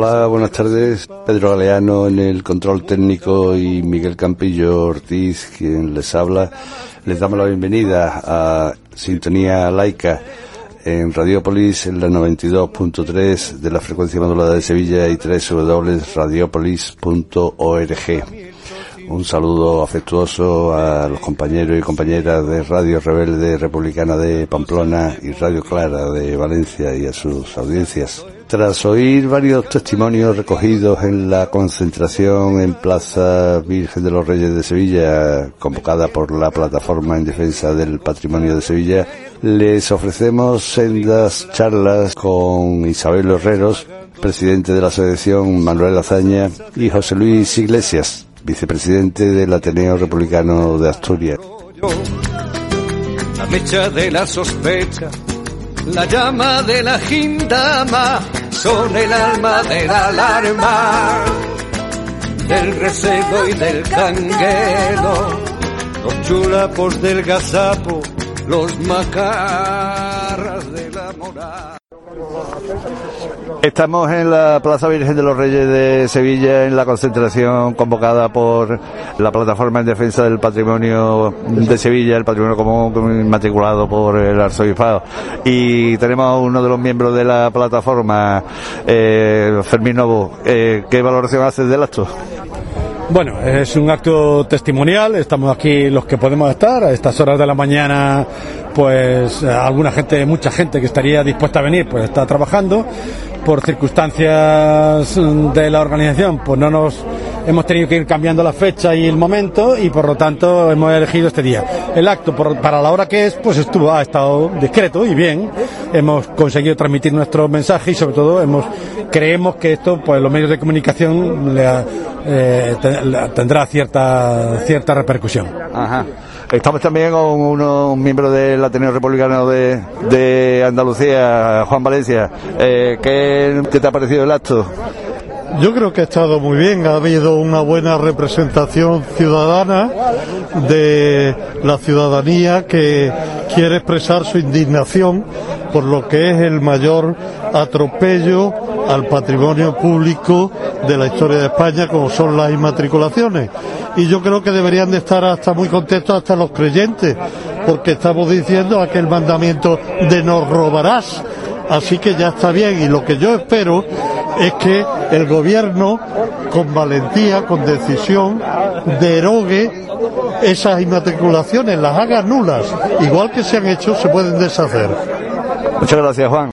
Hola, buenas tardes. Pedro Galeano en el control técnico y Miguel Campillo Ortiz, quien les habla. Les damos la bienvenida a Sintonía Laica en Radiopolis en la 92.3 de la frecuencia modulada de Sevilla y www.radiopolis.org. Un saludo afectuoso a los compañeros y compañeras de Radio Rebelde Republicana de Pamplona y Radio Clara de Valencia y a sus audiencias. Tras oír varios testimonios recogidos en la concentración en Plaza Virgen de los Reyes de Sevilla, convocada por la Plataforma en Defensa del Patrimonio de Sevilla, les ofrecemos sendas charlas con Isabel Herreros, presidente de la Asociación Manuel Azaña, y José Luis Iglesias, vicepresidente del Ateneo Republicano de Asturias. La llama de la gindama, son el alma de la alarma, del recebo y del canguelo, los chulapos del gazapo, los macarras de la moral. Estamos en la Plaza Virgen de los Reyes de Sevilla en la concentración convocada por la Plataforma en Defensa del Patrimonio de Sevilla, el patrimonio común matriculado por el Arzobispado. Y tenemos a uno de los miembros de la plataforma, eh, Fermín Novo. Eh, ¿Qué valoración haces del acto? Bueno, es un acto testimonial, estamos aquí los que podemos estar, a estas horas de la mañana, pues alguna gente, mucha gente que estaría dispuesta a venir, pues está trabajando, por circunstancias de la organización, pues no nos hemos tenido que ir cambiando la fecha y el momento y por lo tanto hemos elegido este día. El acto por, para la hora que es, pues estuvo, ha estado discreto y bien. Hemos conseguido transmitir nuestro mensaje y sobre todo hemos, creemos que esto, pues los medios de comunicación le, eh, tendrá cierta, cierta repercusión. Estamos también con unos miembros del Ateneo Republicano de, Andalucía, Juan Valencia. Eh, ¿qué, ¿Qué te ha parecido el acto? Yo creo que ha estado muy bien, ha habido una buena representación ciudadana de la ciudadanía que quiere expresar su indignación por lo que es el mayor atropello al patrimonio público de la historia de España, como son las inmatriculaciones. Y yo creo que deberían de estar hasta muy contentos hasta los creyentes, porque estamos diciendo aquel mandamiento de no robarás. Así que ya está bien y lo que yo espero es que el gobierno con valentía, con decisión, derogue esas inmatriculaciones, las haga nulas. Igual que se han hecho, se pueden deshacer. Muchas gracias, Juan.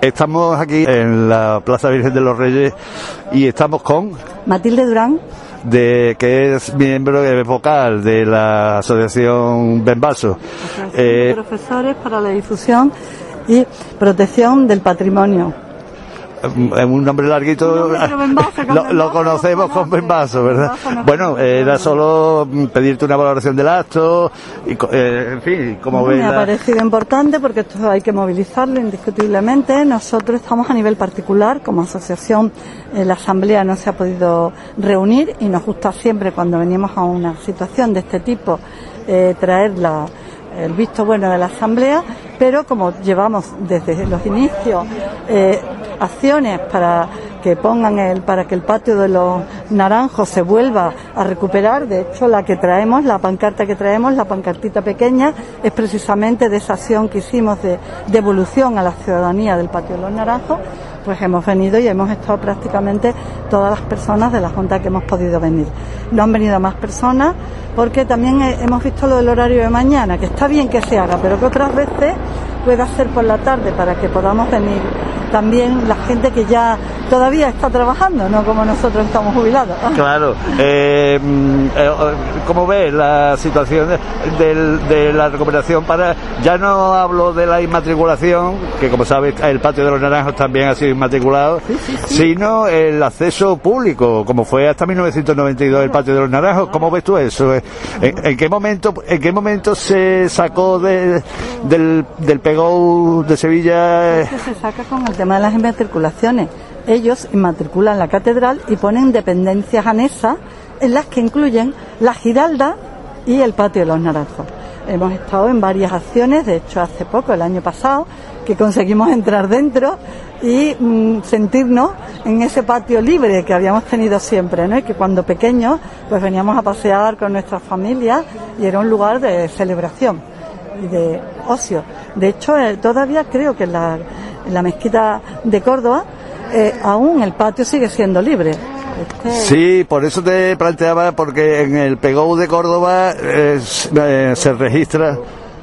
Estamos aquí en la Plaza Virgen de los Reyes y estamos con Matilde Durán, de que es miembro vocal de la asociación Benvaso. Eh, profesores para la difusión y protección del patrimonio un nombre larguito lo, lo, conocemos con Benvaso, ¿verdad? Bueno, era solo pedirte una valoración del acto y, eh, en fin, como ves. Me ha parecido importante porque esto hay que movilizarlo indiscutiblemente. Nosotros estamos a nivel particular, como asociación, eh, la asamblea no se ha podido reunir y nos gusta siempre cuando venimos a una situación de este tipo eh, traer la el visto bueno de la Asamblea, pero como llevamos desde los inicios eh, acciones para que pongan el, para que el patio de los naranjos se vuelva a recuperar, de hecho la que traemos, la pancarta que traemos, la pancartita pequeña, es precisamente de esa acción que hicimos de devolución a la ciudadanía del patio de los naranjos, pues hemos venido y hemos estado prácticamente todas las personas de la Junta que hemos podido venir. No han venido más personas porque también hemos visto lo del horario de mañana, que está bien que se haga, pero que otras veces pueda ser por la tarde para que podamos venir también la gente que ya todavía está trabajando, no como nosotros estamos jubilados. Claro. Eh, eh, ¿Cómo ves la situación de, la recuperación para, ya no hablo de la inmatriculación, que como sabes el patio de los naranjos también ha sido inmatriculado, sino el acceso público, como fue hasta 1992 el patio de los naranjos. ¿Cómo ves tú eso? ¿En, qué momento en qué momento se sacó del, del PEGO de Sevilla? se saca con el tema de las inmatriculaciones. Ellos inmatriculan la catedral y ponen dependencias anexas en las que incluyen la giralda y el patio de los naranjos. Hemos estado en varias acciones, de hecho hace poco, el año pasado, que conseguimos entrar dentro y mm, sentirnos en ese patio libre que habíamos tenido siempre, ¿no? Y que cuando pequeños pues veníamos a pasear con nuestras familias y era un lugar de celebración y de ocio. De hecho, eh, todavía creo que en la, la mezquita de Córdoba eh, aún el patio sigue siendo libre. Sí, por eso te planteaba, porque en el PEGO de Córdoba eh, se registra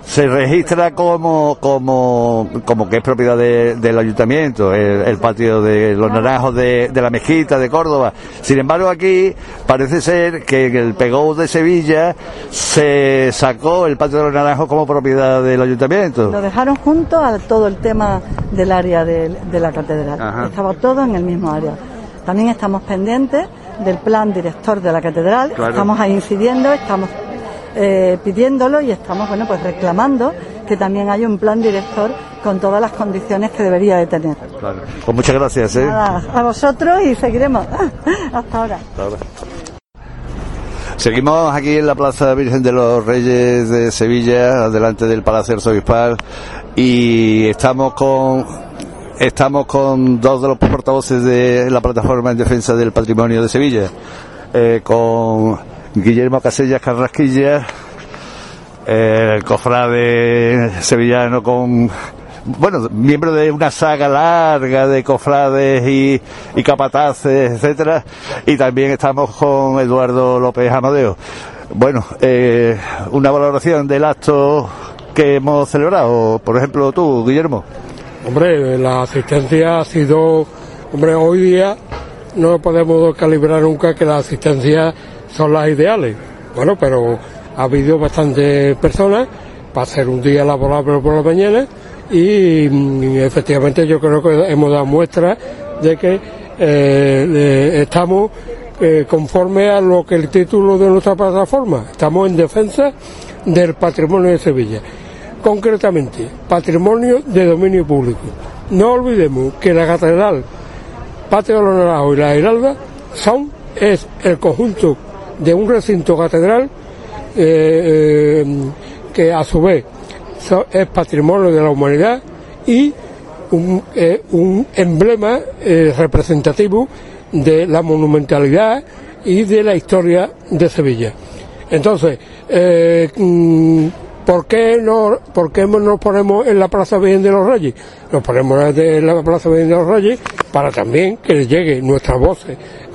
se registra como como como que es propiedad del ayuntamiento el, patio de los naranjos de, la mezquita de Córdoba. Sin embargo aquí parece ser que en el PEGO de Sevilla se sacó el patio de los naranjos como propiedad del ayuntamiento. Lo dejaron junto a todo el tema del área de, la catedral. Estaba todo en el mismo área también estamos pendientes del plan director de la catedral estamos ahí incidiendo estamos eh, pidiéndolo y estamos bueno pues reclamando que también haya un plan director con todas las condiciones que debería de tener. Pues muchas gracias. ¿eh? a vosotros y seguiremos. Hasta ahora. Seguimos aquí en la Plaza Virgen de los Reyes de Sevilla, delante del Palacio Arzobispal, y estamos con estamos con dos de los portavoces de la plataforma en defensa del patrimonio de Sevilla, eh, con Guillermo Casellas Carrasquilla, el cofrade sevillano con bueno, miembro de una saga larga de cofrades y, capataces, etcétera, y también estamos con Eduardo López Amadeo. Bueno, eh, una valoración del acto que hemos celebrado, por ejemplo, tú, Guillermo. Hombre, la asistencia ha sido, hombre, hoy día no podemos calibrar nunca que la asistencia son las ideales. Bueno, pero ha habido bastantes personas para hacer un día laborable por la mañana y, efectivamente yo creo que hemos dado muestra de que eh, estamos eh, conforme a lo que el título de nuestra plataforma, estamos en defensa del patrimonio de Sevilla. Concretamente, patrimonio de dominio público. No olvidemos que la catedral, Patio de los Naranjos y la Heralda son es el conjunto de un recinto catedral eh, eh, que a su vez es patrimonio de la humanidad y un, eh, emblema representativo de la monumentalidad y de la historia de Sevilla. Entonces, mm, ¿por, qué no, ¿por qué nos ponemos en la Plaza Virgen de los Reyes? Nos ponemos en la Plaza Virgen de los Reyes para también que llegue nuestra voz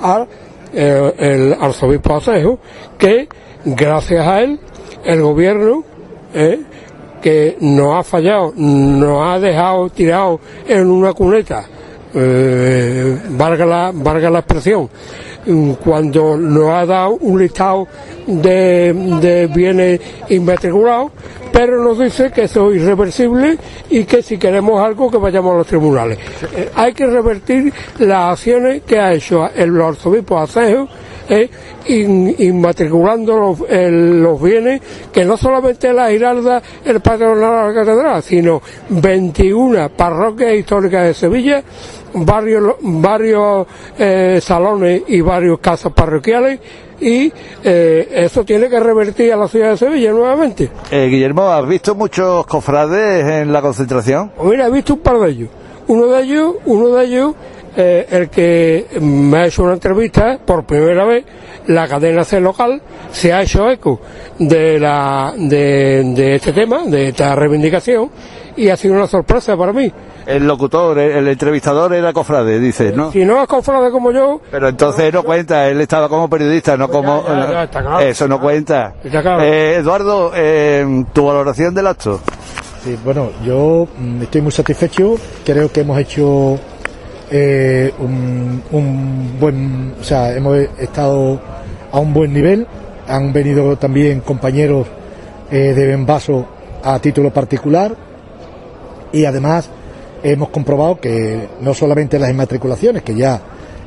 al eh, arzobispo Acejo, que gracias a él el gobierno eh, que nos ha fallado, nos ha dejado tirado en una cuneta, eh, valga, la, valga la expresión, cuando nos ha dado un listado de, de bienes inmatriculados, pero nos dice que eso es irreversible y que si queremos algo que vayamos a los tribunales. Eh, hay que revertir las acciones que ha hecho el arzobispo Acejo eh, inmatriculando los, bienes que no solamente la Giralda, el patronato de la catedral, sino 21 parroquias históricas de Sevilla, varios, varios eh, salones y varios casas parroquiales y eh, eso tiene que revertir a la ciudad de Sevilla nuevamente. Eh, Guillermo, ¿has visto muchos cofrades en la concentración? Mira, he visto un par de ellos. Uno de ellos, uno de ellos, eh, el que me ha hecho una entrevista por primera vez, la cadena C local se ha hecho eco de, la, de, de este tema, de esta reivindicación, y ha sido una sorpresa para mí el locutor, el, entrevistador era cofrade, dices, ¿no? Si no es cofrade como yo. Pero entonces no cuenta, él estaba como periodista, no como. Eso no cuenta. Eh, Eduardo, eh, tu valoración del acto. Sí, bueno, yo mm, estoy muy satisfecho. Creo que hemos hecho eh, un, un, buen. O sea, hemos estado a un buen nivel. Han venido también compañeros de Benvaso a título particular y además hemos comprobado que no solamente las inmatriculaciones, que ya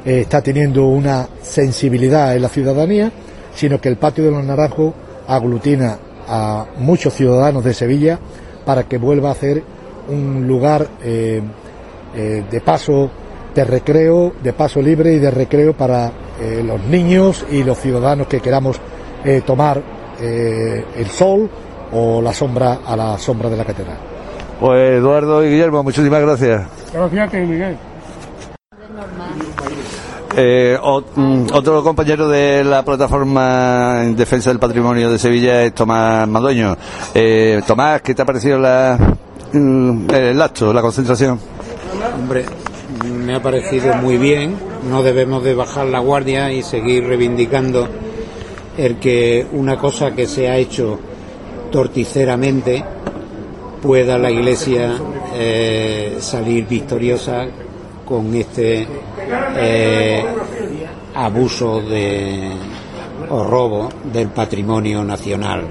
eh, está teniendo una sensibilidad en la ciudadanía, sino que el Patio de los Naranjos aglutina a muchos ciudadanos de Sevilla para que vuelva a ser un lugar eh, eh, de paso de recreo, de paso libre y de recreo para los niños y los ciudadanos que queramos tomar el sol o la sombra a la sombra de la catedral. Pues Eduardo y Guillermo, muchísimas gracias. Gracias a ti, Miguel. Eh, mm, otro compañero de la plataforma en defensa del patrimonio de Sevilla es Tomás Madueño. Eh, Tomás, ¿qué te ha parecido la, mm, el acto, la concentración? Hombre, me ha parecido muy bien. No debemos de bajar la guardia y seguir reivindicando el que una cosa que se ha hecho torticeramente pueda la Iglesia eh, salir victoriosa con este eh, abuso de, o robo del patrimonio nacional.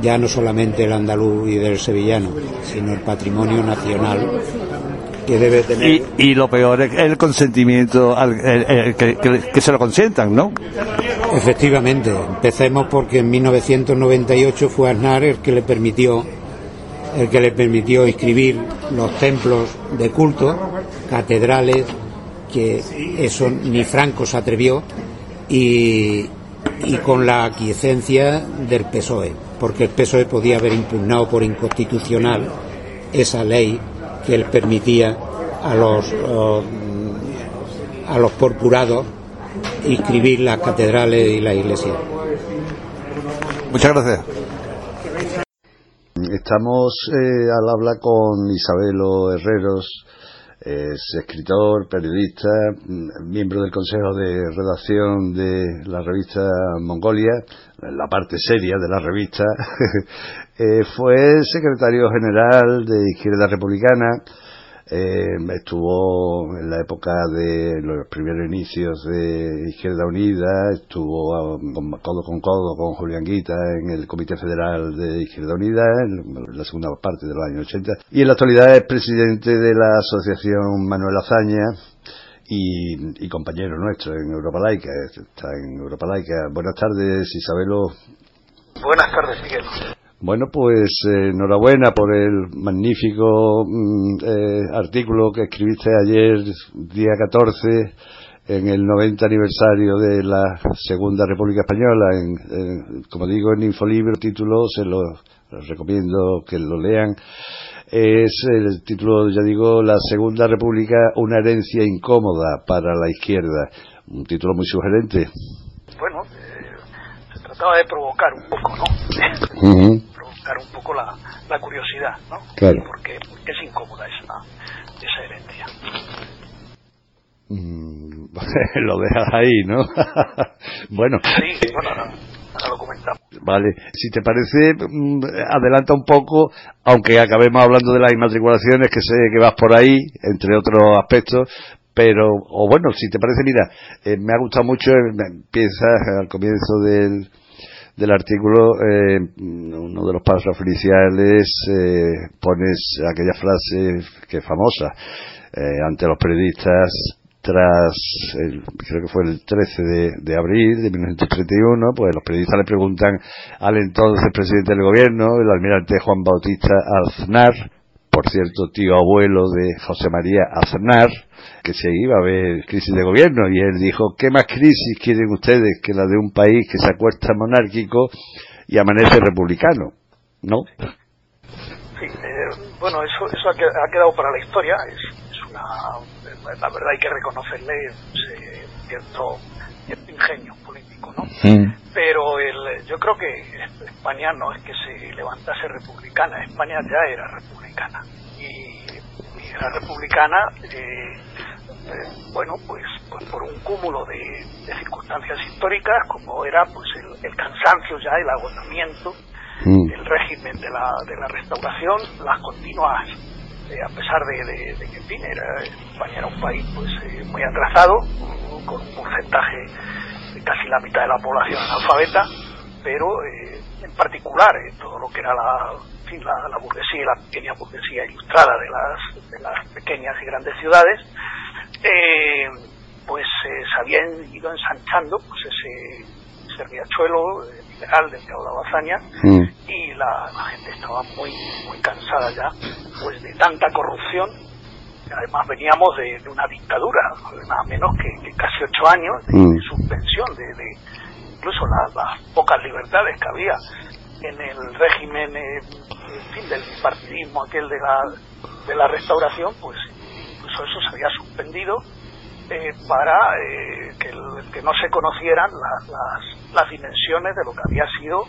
Ya no solamente el andaluz y del sevillano, sino el patrimonio nacional que debe tener. Y, lo peor es el consentimiento, que, que se lo consientan, ¿no? Efectivamente, empecemos porque en 1998 fue Aznar el que le permitió el que le permitió inscribir los templos de culto, catedrales, que eso ni Franco se atrevió, y, y con la aquiescencia del PSOE, porque el PSOE podía haber impugnado por inconstitucional esa ley que le permitía a los, a los porcurados inscribir las catedrales y la iglesia. Muchas gracias. Estamos eh, al habla con Isabelo Herreros, es escritor, periodista, miembro del consejo de redacción de la revista Mongolia, la parte seria de la revista. eh, fue secretario general de Izquierda Republicana eh, estuvo en la época de los primeros inicios de Izquierda Unida, estuvo um, codo con codo con Julián Guita en el Comité Federal de Izquierda Unida, en la segunda parte de los años 80, y en la actualidad es presidente de la Asociación Manuel Azaña, y, compañero nuestro en Europa Laica, está en Europa Laica. Buenas tardes, Isabelo. Buenas tardes, Miguel. Bueno, pues eh, enhorabuena por el magnífico mm, eh, artículo que escribiste ayer, día 14, en el 90 aniversario de la Segunda República Española. En, como digo, en Infolibro, título, se lo, recomiendo que lo lean. Es el título, ya digo, La Segunda República, una herencia incómoda para la izquierda. Un título muy sugerente. Bueno, eh, se trataba de provocar un poco, ¿no? un poco la, curiosidad, ¿no? Claro. Porque, es incómoda esa, esa herencia. Mm, lo dejas ahí, ¿no? bueno. Sí, bueno, ahora, lo. Vale, si te parece, mm, adelanta un poco, aunque acabemos hablando de las inmatriculaciones, que sé que vas por ahí, entre otros aspectos, pero, o bueno, si te parece, mira, eh, me ha gustado mucho, eh, empiezas al comienzo del, del artículo, eh, uno de los párrafos iniciales, eh, pones aquella frase que es famosa, ante los periodistas tras, el, creo que fue el 13 de, de, abril de 1931, pues los periodistas le preguntan al entonces presidente del gobierno, el almirante Juan Bautista Aznar, por cierto, tío abuelo de José María Aznar, que se iba a ver crisis de gobierno y él dijo, ¿qué más crisis quieren ustedes que la de un país que se acuesta monárquico y amanece republicano? ¿No? Sí, eh, bueno, eso, eso ha quedado para la historia, la verdad hay que reconocerle eh, cierto, ingenio político, ¿no? Mm. Pero el, yo creo que España no es que se levantase republicana, España ya era republicana. Y, era republicana eh, eh, bueno, pues, pues, por un cúmulo de, circunstancias históricas, como era pues el, cansancio ya, el agotamiento mm. del régimen de la, de la restauración, las continuas, a pesar de, que, en fin, España era un país pues eh, muy atrasado, con un porcentaje de casi la mitad de la población analfabeta, pero en particular todo lo que era la, burguesía, la pequeña burguesía ilustrada de las, de las pequeñas y grandes ciudades, eh, pues eh, se habían ido ensanchando pues ese, ese riachuelo eh, liberal del que hablaba Zaña mm. y la, gente estaba muy muy cansada ya pues de tanta corrupción además veníamos de, una dictadura nada menos que, casi ocho años de, mm. suspensión de, incluso las pocas libertades que había en el régimen fin, del partidismo aquel de la, de la restauración, pues incluso eso se había suspendido eh, para eh, que, que, no se conocieran las, las, dimensiones de lo que había sido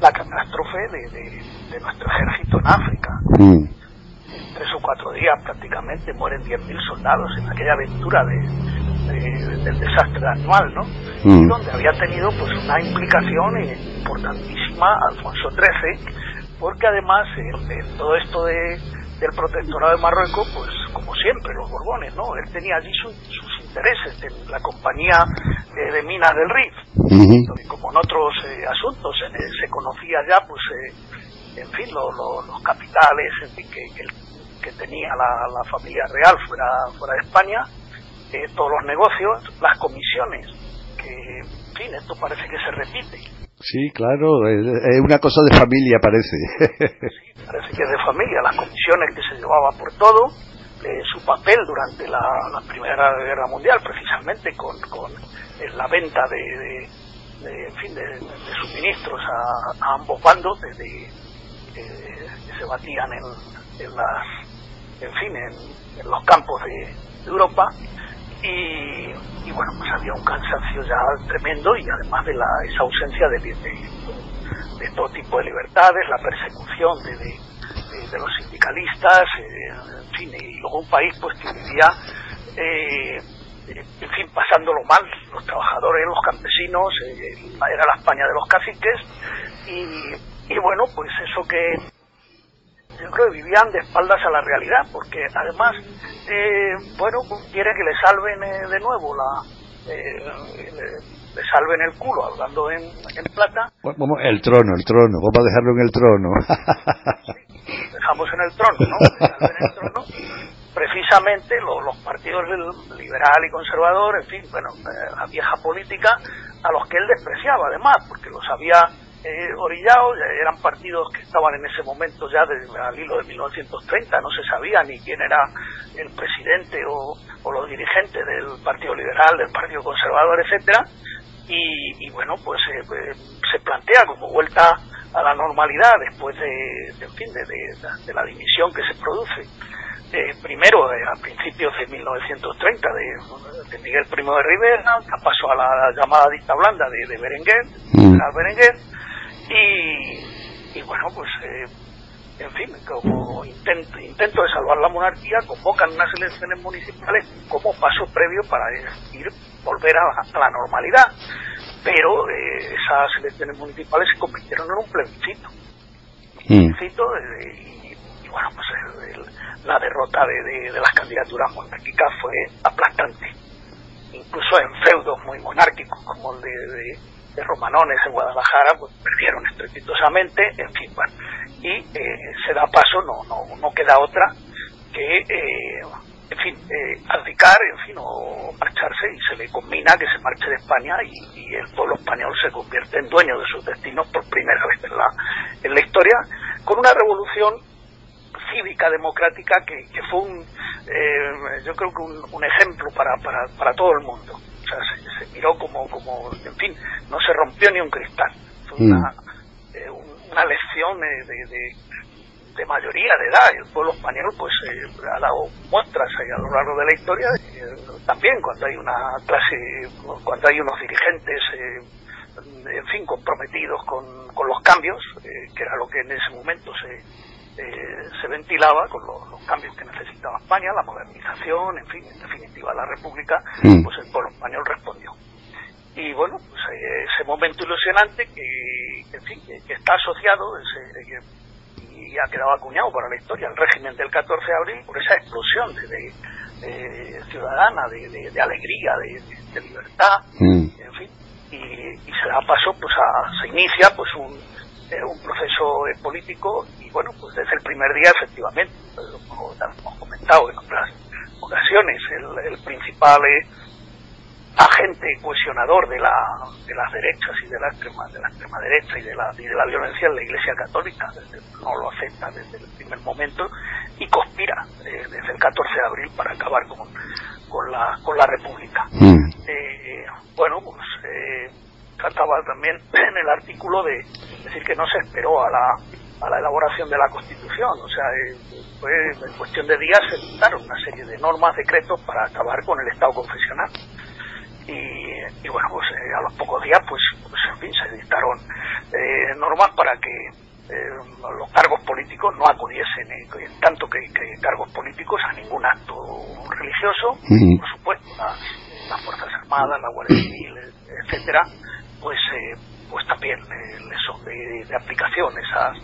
la catástrofe de, nuestro ejército en África. Mm. En tres o cuatro días prácticamente mueren 10.000 soldados en aquella aventura de, del desastre anual, ¿no? Mm. donde había tenido pues una implicación importantísima Alfonso XIII, porque además en todo esto de, del protectorado de Marruecos, pues como siempre, los Borbones, ¿no? Él tenía allí sus intereses en la compañía de, minas del Rif, como en otros eh, asuntos se conocía ya, pues, eh, en fin, los capitales que, que, tenía la, familia real fuera, fuera de España, eh, todos los negocios, las comisiones, que, en fin, esto parece que se repite. Sí, claro, es una cosa de familia, parece. sí, parece que es de familia, las comisiones que se llevaba por todo, su papel durante la, Primera Guerra Mundial, precisamente con, con la venta de, en fin, de, suministros a, ambos bandos, desde que se batían en, en las, en fin, en, los campos de, Europa. Y, bueno, pues había un cansancio ya tremendo y además de la, esa ausencia de, de, todo tipo de libertades, la persecución de, de, los sindicalistas, eh, en fin, y luego un país pues que vivía, eh, en fin, pasándolo mal, los trabajadores, los campesinos, eh, era la España de los caciques, y, y bueno, pues eso que yo creo que vivían de espaldas a la realidad, porque además, bueno, pues quiere que le salven de nuevo la... Le, salven el culo hablando en, en plata. el trono, el trono, vamos a dejarlo en el trono. Dejamos en el trono, ¿no? En el trono precisamente los, partidos liberal y conservador, en fin, bueno, eh, la vieja política, a los que él despreciaba además, porque los había eh, orillado, eran partidos que estaban en ese momento ya desde al hilo de 1930, no se sabía ni quién era el presidente o, los dirigentes del Partido Liberal, del Partido Conservador, etcétera, y, bueno, pues eh, se plantea como vuelta a la normalidad después de, en fin, de, la dimisión que se produce. Eh, primero, eh, a principios de 1930, de, Miguel Primo de Rivera, que pasó a la llamada dicta blanda de, Berenguer, mm. Berenguer, y, bueno, pues, eh, en fin, como intento, intento de salvar la monarquía, convocan unas elecciones municipales como paso previo para ir, volver a la normalidad pero eh, esas elecciones municipales se convirtieron en un plebiscito. Mm. plebiscito y, bueno, pues la derrota de, las candidaturas monárquicas fue aplastante. Incluso en feudos muy monárquicos como el de, Romanones en Guadalajara, pues perdieron estrepitosamente, en fin, bueno, y eh, se da paso, no, no, no queda otra que eh, en fin, eh, abdicar, en fin, o marcharse y se le combina que se marche de España y, el pueblo español se convierte en dueño de sus destinos por primera vez en la, en la historia, con una revolución cívica democrática que, que fue un, eh, yo creo que un, ejemplo para, para, para, todo el mundo. O sea, se, miró como, como, en fin, no se rompió ni un cristal. Fue una, mm. eh, una lección de de mayoría de edad. El pueblo español pues eh, ha dado muestras a lo largo de la historia, eh, también cuando hay una clase, cuando hay unos dirigentes, eh, en fin, comprometidos con, con los cambios, que era lo que en ese momento se, se ventilaba con los, cambios que necesitaba España, la modernización, en fin, en definitiva la República, mm. pues el pueblo español respondió. Y bueno, pues ese momento ilusionante que, en fin, que, está asociado, ese, y ha quedado acuñado para la historia el régimen del 14 de abril por esa explosión de, ciudadana, de, alegría, de, libertad, mm. en fin, y, se da paso, pues a, se inicia pues un, eh, un proceso eh, político y bueno, pues desde el primer día efectivamente, como hemos comentado en otras ocasiones, el, el principal... Eh, agente cohesionador de, la, de las derechas y de la extrema, de la extrema derecha y de la, y de la violencia en la Iglesia Católica. no lo acepta desde el primer momento y conspira eh, desde el 14 de abril para acabar con, con, la, con la República. Mm. Eh, bueno, pues eh, trata hablaba también en el artículo de decir que no se esperó a la, a la elaboración de la Constitución. O sea, eh, fue en cuestión de días se dictaron una serie de normas, decretos para acabar con el Estado confesional. Y, bueno, pues eh, a los pocos días, pues, pues en fin, se dictaron eh, normas para que los cargos políticos no acudiesen, tanto que, cargos políticos, a ningún acto religioso, por supuesto, las, Fuerzas Armadas, la Guardia Civil, etcétera, pues, pues también les son de, aplicación esas,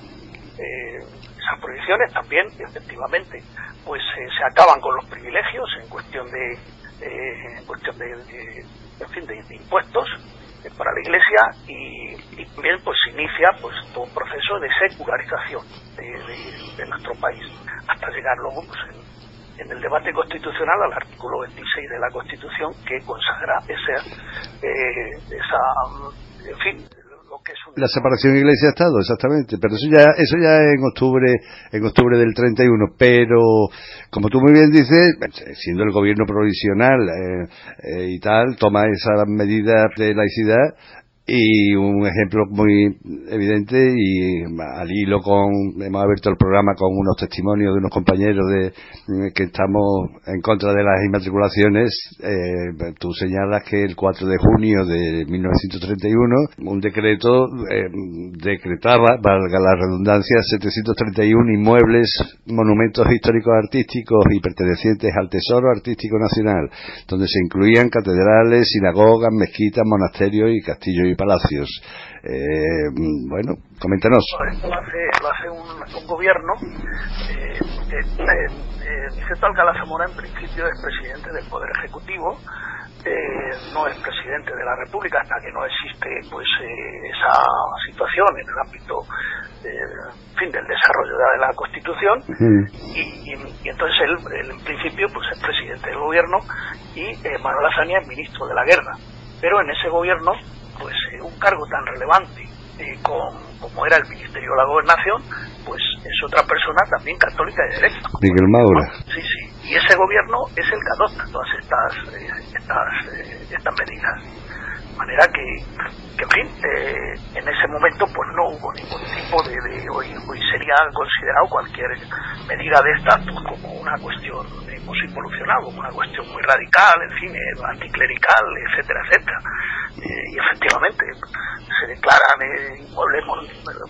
esas prohibiciones. También, efectivamente, pues se acaban con los privilegios en cuestión de, eh, en cuestión de, en fin, de, impuestos eh, para la Iglesia y, también pues inicia pues todo un proceso de secularización de, nuestro país hasta llegar luego pues, en, el debate constitucional al artículo 26 de la Constitución que consagra esa, eh, esa en fin la separación iglesia-estado, exactamente, pero eso ya eso ya en octubre en octubre del 31, pero como tú muy bien dices, siendo el gobierno provisional eh, eh, y tal, toma esas medidas de laicidad y un ejemplo muy evidente y al hilo con hemos abierto el programa con unos testimonios de unos compañeros de mm, que estamos en contra de las inmatriculaciones. Eh, tú señalas que el 4 de junio de 1931 un decreto eh, decretaba valga la redundancia 731 inmuebles monumentos históricos artísticos y pertenecientes al tesoro artístico nacional donde se incluían catedrales sinagogas mezquitas monasterios y castillos palacios. Eh, bueno, coméntanos. Esto lo hace, un, gobierno. Eh, eh, eh Alcalá Zamora en principio es presidente del Poder Ejecutivo, no es presidente de la República hasta que no existe pues esa situación en el ámbito fin del desarrollo de la Constitución y, entonces él, en principio pues es presidente del gobierno y Manuel Azaña es ministro de la guerra pero en ese gobierno pues eh, un cargo tan relevante eh, como era el Ministerio de la Gobernación, pues es otra persona también católica de derecho. Miguel Maura. Sí, sí. Y ese gobierno es el que adopta todas estas, eh, estas, estas medidas. De manera que, que en fin, en ese momento pues no hubo ningún tipo de... hoy, hoy sería considerado cualquier medida de estas pues, como una cuestión hemos evolucionado como una cuestión muy radical, en fin, anticlerical, etcétera, etcétera. Eh, y efectivamente se declaran eh, inmuebles,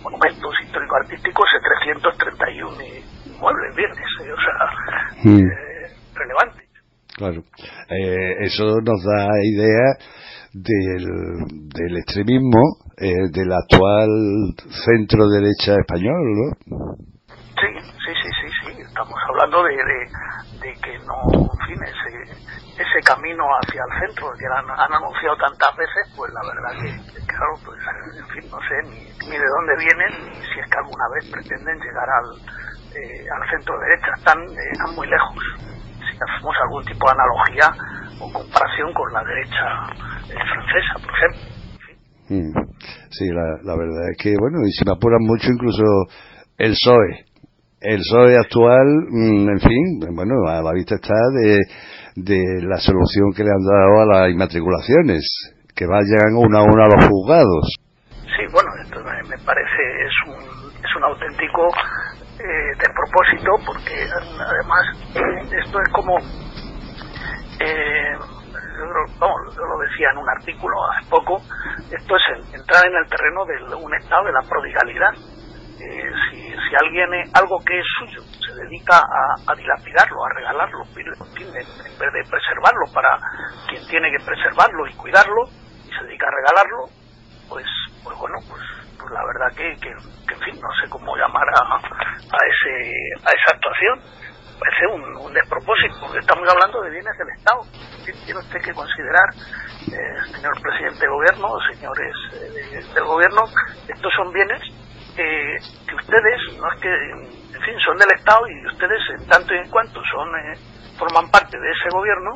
monumentos históricos-artísticos en 331 inmuebles viernes, o sea, mm. Eh, relevante. Claro, eso nos da idea del, del extremismo del actual centro derecha español, ¿no? Sí, sí, sí, sí, sí. Estamos hablando de, de, que no, en fin, ese camino hacia el centro que han, anunciado tantas veces, pues la verdad que, claro, pues en fin, no sé ni, ni, de dónde vienen, ni si es que alguna vez pretenden llegar al, eh, al centro derecha, están, eh, están muy lejos. Hacemos algún tipo de analogía o comparación con la derecha eh, francesa, por ejemplo. Mm. Sí, la, la verdad es que, bueno, y si me apuran mucho, incluso el PSOE. El PSOE actual, mm, en fin, bueno, a la vista está de de la solución que le han dado a las inmatriculaciones, que vayan uno a uno a los juzgados. Sí, bueno, esto me parece es un, es un auténtico eh, despropósito porque además esto es como eh, yo, lo decía en un artículo hace poco, esto es entrar en el terreno de un estado de la prodigalidad. Eh, si, si alguien, algo que es suyo, se dedica a, dilapidarlo, a regalarlo, en, vez de preservarlo para quien tiene que preservarlo y cuidarlo, y se dedica a regalarlo, pues, pues bueno, pues, pues la verdad que, que, en fin, no sé cómo llamar a, a, ese, a esa actuación. Parece un, despropósito, porque estamos hablando de bienes del Estado. Tiene usted que considerar, eh, señor presidente de gobierno, señores eh, del gobierno, estos son bienes que ustedes, no es que, en fin, son del Estado y ustedes, en tanto y en cuanto son eh, forman parte de ese gobierno,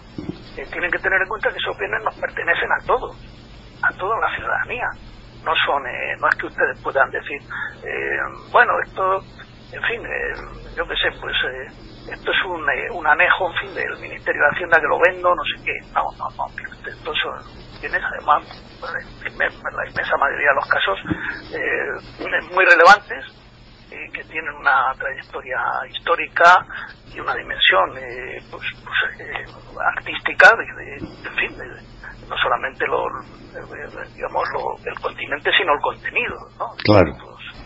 eh, tienen que tener en cuenta que esos bienes nos pertenecen a todos, a toda la ciudadanía. No son, eh, no es que ustedes puedan decir, bueno, esto, en fin, yo qué sé, pues eh, esto es un, eh, un, anejo, en fin, del Ministerio de Hacienda que lo vendo, no sé qué. No, no, no, esto tienes además, en la inmensa mayoría de los casos, eh, muy relevantes, eh, que tienen una trayectoria histórica y una dimensión eh, pues, pues eh, artística, de, en fin, no solamente lo, digamos, lo, el continente, sino el contenido, ¿no? Claro.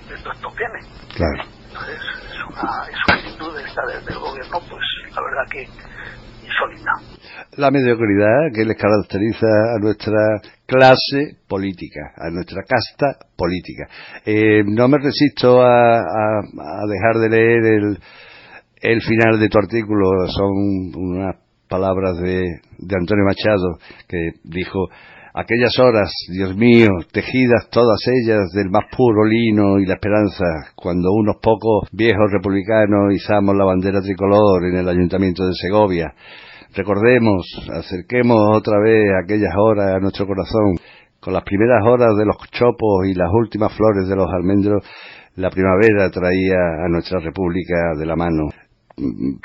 De estos bienes. Claro. Entonces, es una, es una actitud esta del, del gobierno, pues la verdad que insólita. La mediocridad que les caracteriza a nuestra clase política, a nuestra casta política. Eh, no me resisto a, a, a, dejar de leer el, el final de tu artículo, son unas palabras de, de Antonio Machado que dijo aquellas horas, Dios mío, tejidas todas ellas del más puro lino y la esperanza, cuando unos pocos viejos republicanos izamos la bandera tricolor en el ayuntamiento de Segovia. Recordemos, acerquemos otra vez aquellas horas a nuestro corazón, con las primeras horas de los chopos y las últimas flores de los almendros, la primavera traía a nuestra república de la mano.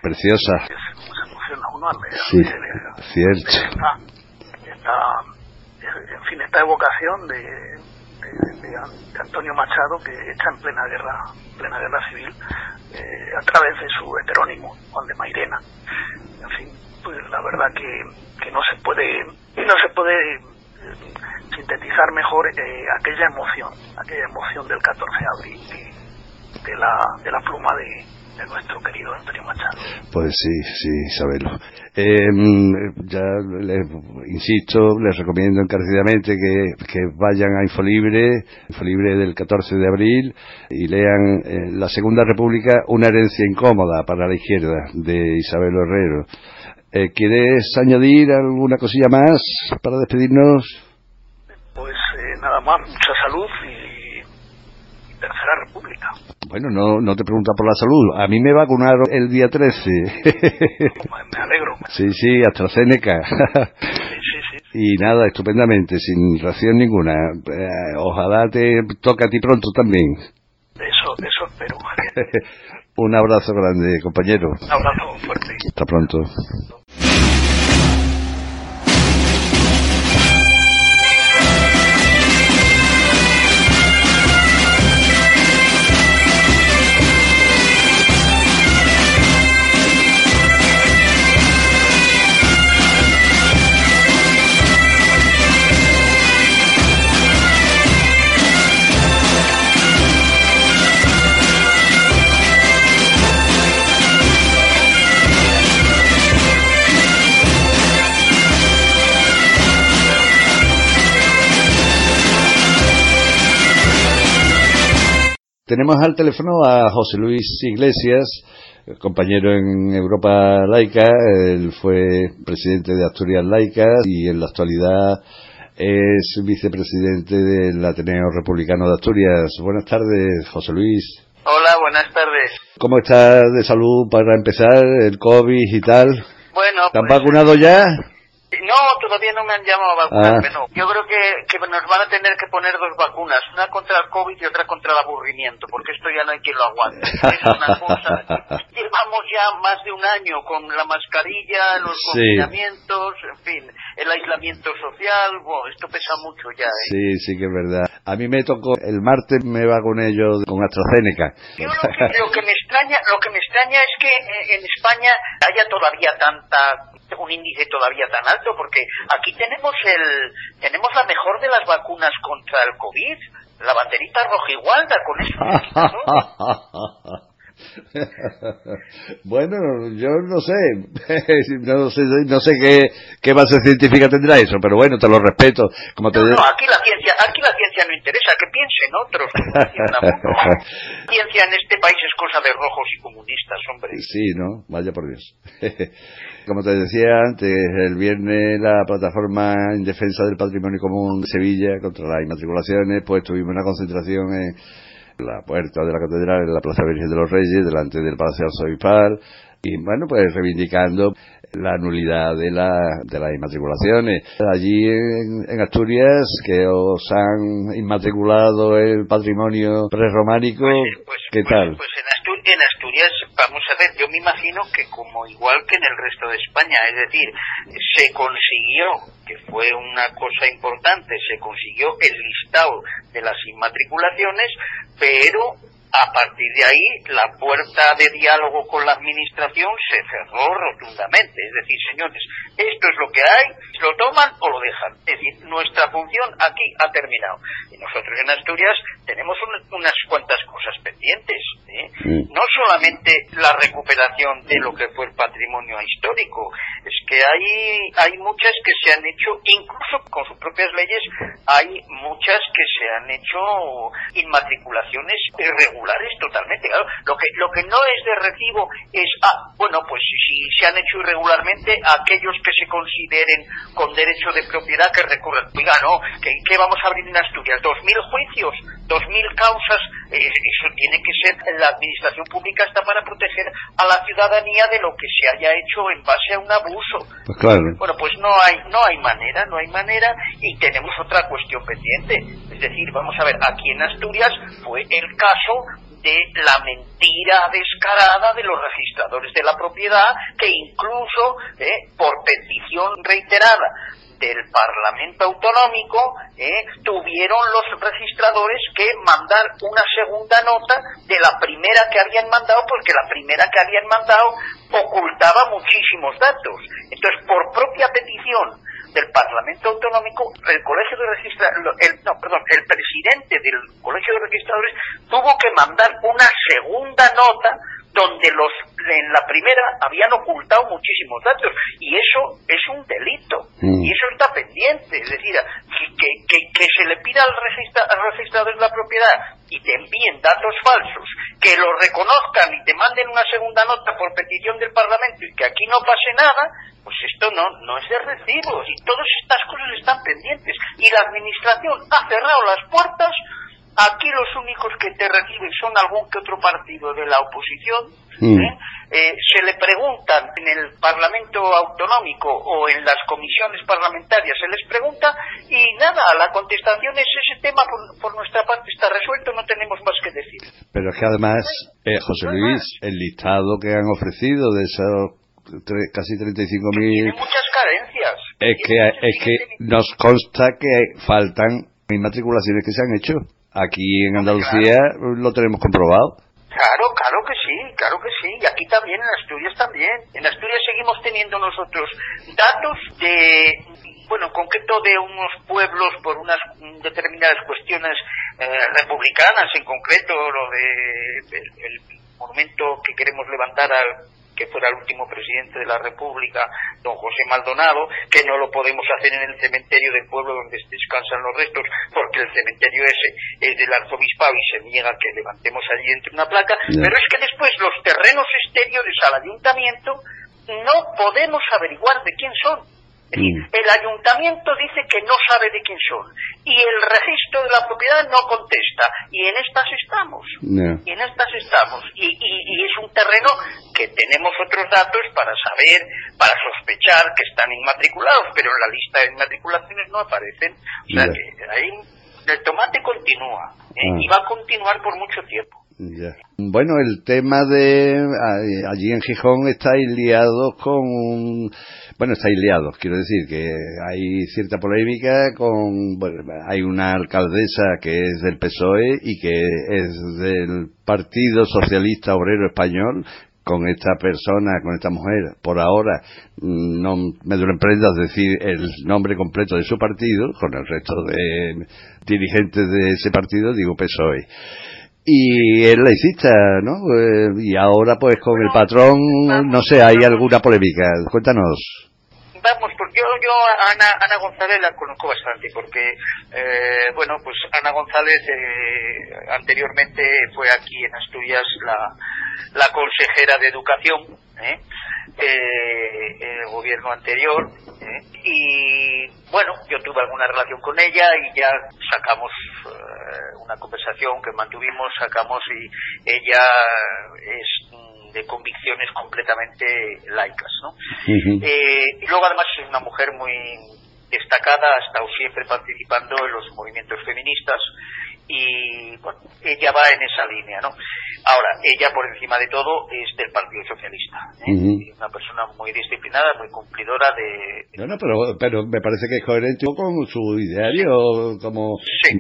Preciosa. Sí, cierto. Fin, esta evocación de, de, Antonio Machado que está en plena guerra, plena guerra civil, eh, a través de su heterónimo, Juan de Mairena. En fin, pues la verdad que, no se puede, no se puede sintetizar mejor eh, aquella emoción, aquella emoción del 14 de abril de, de la, de la pluma de, de nuestro querido Antonio Machado. Pues sí, sí, Isabelo. Eh, ya les insisto, les recomiendo encarecidamente que, que, vayan a Infolibre, Infolibre del 14 de abril, y lean eh, La Segunda República, una herencia incómoda para la izquierda, de Isabel Herrero. Eh, ¿Quieres añadir alguna cosilla más para despedirnos? Pues eh, nada más, mucha salud y, República. Bueno, no, no te pregunta por la salud. A mí me vacunaron el día 13. me alegro. Sí, sí, AstraZeneca. Sí, sí, sí. Y nada, estupendamente, sin ración ninguna. Eh, ojalá te toque a ti pronto también. Eso, eso espero. Un abrazo grande, compañero. Un abrazo fuerte. Hasta pronto. Tenemos al teléfono a José Luis Iglesias, compañero en Europa Laica, él fue presidente de Asturias Laica y en la actualidad es vicepresidente del Ateneo Republicano de Asturias. Buenas tardes, José Luis. Hola, buenas tardes. ¿Cómo está de salud para empezar el COVID y tal? Bueno, ¿Te han pues, vacunado ya? No, todavía no me han llamado a vacunarme, ah. no. Yo creo que, que nos van a tener que poner dos vacunas, una contra el COVID y otra contra el aburrimiento, porque esto ya no hay quien lo aguante. Es una cosa. Llevamos ya más de un año con la mascarilla, los Sí. confinamientos, en fin, el aislamiento social, bueno, esto pesa mucho ya. ¿eh? Sí, sí que es verdad. A mí me tocó, el martes me vacuné yo con AstraZeneca. Yo lo que, lo que me extraña, lo que me extraña es que eh, en España haya todavía tanta un índice todavía tan alto porque aquí tenemos el tenemos la mejor de las vacunas contra el COVID la banderita rojigualda con eso bueno, yo no sé, no sé, no sé qué, qué base científica tendrá eso, pero bueno, te lo respeto. Como te no, no, aquí la ciencia, aquí la ciencia no interesa, que piensen otros. La ciencia en este país es cosa de rojos y comunistas, hombre. Sí, ¿no? Vaya por Dios. Como te decía antes, el viernes la plataforma en defensa del patrimonio común de Sevilla contra las inmatriculaciones, pues tuvimos una concentración en la puerta de la catedral en la Plaza Virgen de los Reyes, delante del Palacio Arzobispal, y bueno, pues reivindicando la nulidad de, la, de las inmatriculaciones. Allí en, en Asturias, que os han inmatriculado el patrimonio prerrománico, Pues, pues, ¿qué pues, tal? Pues en, Astur en Asturias, vamos a ver, yo me imagino que como igual que en el resto de España, es decir, se consiguió, que fue una cosa importante, se consiguió el listado de las inmatriculaciones, pero a partir de ahí, la puerta de diálogo con la Administración se cerró rotundamente. Es decir, señores, esto es lo que hay, lo toman o lo dejan. Es decir, nuestra función aquí ha terminado. Y nosotros en Asturias tenemos unas cuantas cosas pendientes. ¿eh? No solamente la recuperación de lo que fue el patrimonio histórico, es que hay, hay muchas que se han hecho, incluso con sus propias leyes, hay muchas que se han hecho inmatriculaciones irregulares totalmente. Claro, lo que, lo que no es de recibo es, ah, bueno, pues si se han hecho irregularmente, aquellos que se consideren con derecho de propiedad que recurran. Oiga, no, ¿qué, vamos a abrir en Asturias? ¿Dos mil juicios? ¿Dos mil causas? Eso tiene que ser, la administración pública está para proteger a la ciudadanía de lo que se haya hecho en base a un abuso. Pues claro. Bueno, pues no hay, no hay manera, no hay manera y tenemos otra cuestión pendiente. Es decir, vamos a ver, aquí en Asturias fue el caso de la mentira descarada de los registradores de la propiedad que incluso eh, por petición reiterada del Parlamento Autonómico eh, tuvieron los registradores que mandar una segunda nota de la primera que habían mandado porque la primera que habían mandado ocultaba muchísimos datos. Entonces, por propia petición del Parlamento Autonómico, el Colegio de Registradores, no, perdón, el presidente del Colegio de Registradores tuvo que mandar una segunda nota donde los en la primera habían ocultado muchísimos datos y eso es un delito mm. y eso está pendiente es decir que, que, que se le pida al, registra, al registrador de la propiedad y te envíen datos falsos que lo reconozcan y te manden una segunda nota por petición del Parlamento y que aquí no pase nada pues esto no no es de recibo y todas estas cosas están pendientes y la administración ha cerrado las puertas Aquí los únicos que te reciben son algún que otro partido de la oposición. Mm. ¿eh? Eh, se le preguntan en el Parlamento Autonómico o en las comisiones parlamentarias, se les pregunta y nada, la contestación es ese tema por, nuestra parte está resuelto, no tenemos más que decir. Pero es que además, eh, José Luis, el listado que han ofrecido de esos casi 35.000... Tiene muchas carencias. Es que, es que nos consta que faltan inmatriculaciones que se han hecho. Aquí en Andalucía lo tenemos comprobado. Claro, claro que sí, claro que sí. Y aquí también, en Asturias también. En Asturias seguimos teniendo nosotros datos de, bueno, en concreto de unos pueblos por unas determinadas cuestiones eh, republicanas, en concreto lo de el monumento que queremos levantar al que fuera el último presidente de la República, don José Maldonado, que no lo podemos hacer en el cementerio del pueblo donde descansan los restos, porque el cementerio ese es del arzobispado y se niega que levantemos allí entre una placa, pero es que después los terrenos exteriores al ayuntamiento no podemos averiguar de quién son. El ayuntamiento dice que no sabe de quién son y el registro de la propiedad no contesta y en estas estamos. Y en estas estamos. Y, es un terreno que tenemos otros datos para saber, para sospechar que están inmatriculados, pero en la lista de inmatriculaciones no aparecen. O sea que ahí el tomate continúa ¿eh? ah. y va a continuar por mucho tiempo. Bueno, el tema de allí en Gijón estáis liados con un bueno, estáis liados, quiero decir que hay cierta polémica con, bueno, hay una alcaldesa que es del PSOE y que es del Partido Socialista Obrero Español, con esta persona, con esta mujer, por ahora mm, no me duele prendas decir el nombre completo de su partido, con el resto de dirigentes de ese partido, digo PSOE. Y es laicista, ¿no? Eh, y ahora pues con el patrón, no sé, hay alguna polémica. Cuéntanos vamos, porque yo, yo a Ana, Ana González la conozco bastante, porque, eh, bueno, pues Ana González eh, anteriormente fue aquí en Asturias la, la consejera de Educación, ¿eh? Eh en el gobierno anterior, y bueno, yo tuve alguna relación con ella y ya sacamos una conversación que mantuvimos, sacamos y ella es de convicciones completamente laicas, ¿no? Eh, y luego además es una mujer muy destacada, ha estado siempre participando en los movimientos feministas y bueno, ella va en esa línea, ¿no? Ahora, ella por encima de todo es del Partido Socialista, ¿eh? una persona muy disciplinada, muy cumplidora de... Bueno, pero, pero me parece que es coherente con su ideario, como... Sí,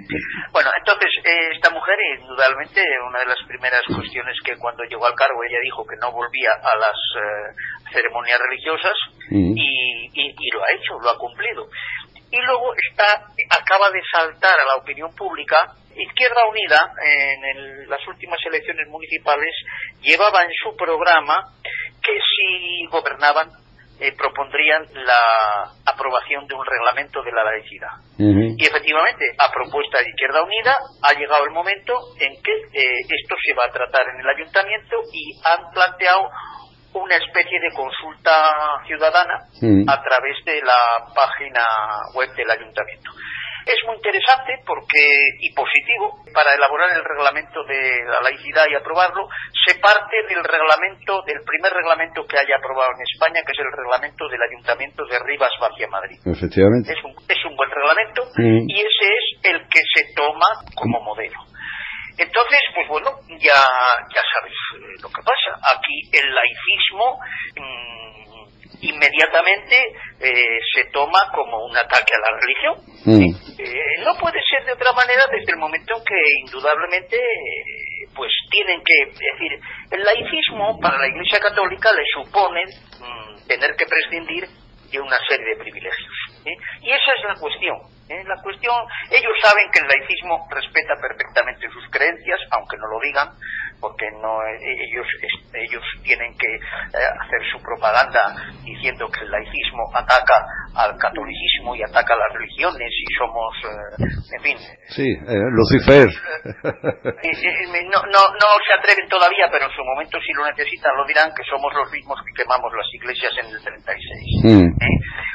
bueno, entonces, eh, esta mujer, indudablemente, una de las primeras cuestiones que cuando llegó al cargo ella dijo que no volvía a las eh, ceremonias religiosas y, y lo ha hecho, lo ha cumplido y luego está acaba de saltar a la opinión pública Izquierda Unida en las últimas elecciones municipales llevaba en su programa que si gobernaban eh, propondrían la aprobación de un reglamento de la laicidad. Y efectivamente, a propuesta de Izquierda Unida, ha llegado el momento en que eh, esto se va a tratar en el ayuntamiento y han planteado una especie de consulta ciudadana a través de la página web del ayuntamiento. Es muy interesante porque y positivo para elaborar el reglamento de la laicidad y aprobarlo se parte del reglamento del primer reglamento que haya aprobado en España que es el reglamento del ayuntamiento de Rivas Vacia Madrid. Efectivamente. Es un, es un buen reglamento y ese es el que se toma como modelo. Entonces, pues bueno, ya, ya sabes eh, lo que pasa. Aquí el laicismo mm, inmediatamente eh, se toma como un ataque a la religión. Mm. Eh, no puede ser de otra manera desde el momento en que indudablemente pues tienen que decir el laicismo para la Iglesia Católica le supone mm, tener que prescindir de una serie de privilegios. Y esa es la cuestión. ¿eh? La cuestión, ellos saben que el laicismo respeta perfectamente sus creencias, aunque no lo digan, porque no eh, ellos ellos tienen que eh, hacer su propaganda diciendo que el laicismo ataca al catolicismo y ataca a las religiones y somos en fin. Sí Lucifer. No, no no se atreven todavía pero en su momento si lo necesitan. Lo dirán que somos los mismos que quemamos las iglesias en el 36 mm.